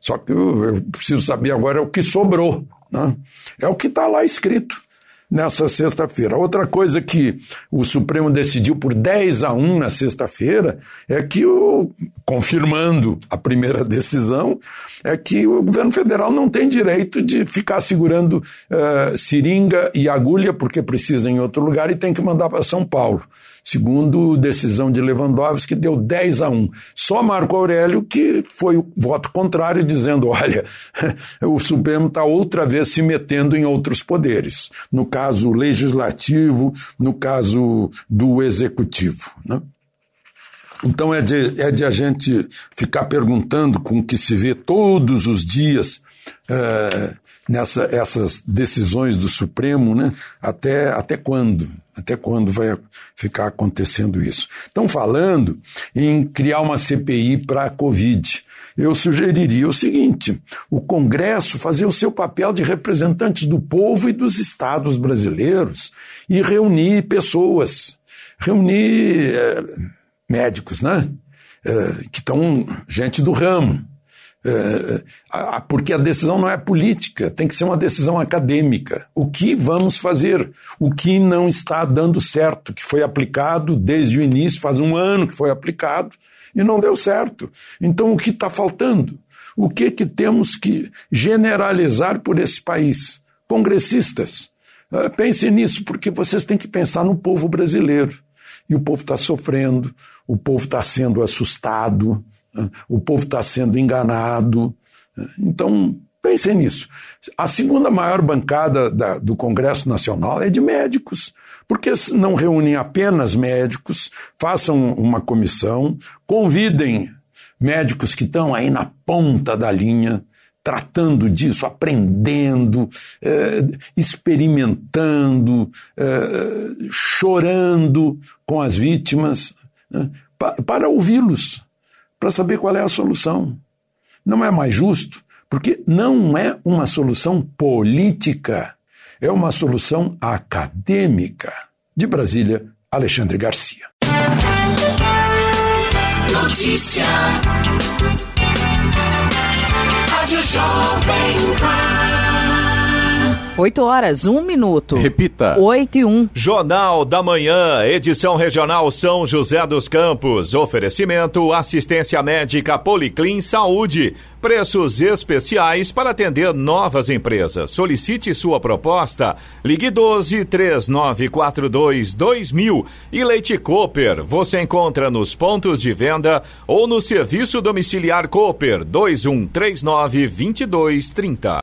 S5: Só que eu, eu preciso saber agora o que sobrou. Né? É o que está lá escrito nessa sexta-feira. Outra coisa que o Supremo decidiu por 10 a 1 na sexta-feira é que, o, confirmando a primeira <laughs> decisão, é que o governo federal não tem direito de ficar segurando uh, seringa e agulha porque precisa em outro lugar e tem que mandar para São Paulo segundo decisão de Lewandowski, deu 10 a 1. Só Marco Aurélio que foi o voto contrário, dizendo: olha, <laughs> o Supremo está outra vez se metendo em outros poderes, no caso legislativo, no caso do executivo. Né? Então é de, é de a gente ficar perguntando com o que se vê todos os dias. É, nessa essas decisões do Supremo, né? Até, até quando? Até quando vai ficar acontecendo isso? Estão falando em criar uma CPI para a Covid. Eu sugeriria o seguinte: o Congresso fazer o seu papel de representantes do povo e dos estados brasileiros e reunir pessoas, reunir é, médicos, né? É, que estão gente do ramo, porque a decisão não é política, tem que ser uma decisão acadêmica. O que vamos fazer? O que não está dando certo, que foi aplicado desde o início, faz um ano que foi aplicado e não deu certo. Então, o que está faltando? O que, que temos que generalizar por esse país? Congressistas, é, pensem nisso, porque vocês têm que pensar no povo brasileiro. E o povo está sofrendo, o povo está sendo assustado, o povo está sendo enganado. Então, pensem nisso. A segunda maior bancada da, do Congresso Nacional é de médicos. Porque não reúnem apenas médicos, façam uma comissão, convidem médicos que estão aí na ponta da linha, tratando disso, aprendendo, eh, experimentando, eh, chorando com as vítimas, né, para ouvi-los para saber qual é a solução. Não é mais justo, porque não é uma solução política, é uma solução acadêmica. De Brasília, Alexandre Garcia.
S9: Notícia. Rádio Jovem Pan.
S3: 8 horas, 1 minuto.
S2: Repita.
S3: 8 e 1.
S1: Jornal da Manhã, edição regional São José dos Campos. Oferecimento assistência médica Policlin Saúde. Preços especiais para atender novas empresas. Solicite sua proposta. Ligue 12 3942 2000. E Leite Cooper. Você encontra nos pontos de venda ou no serviço domiciliar Cooper 2139 2230.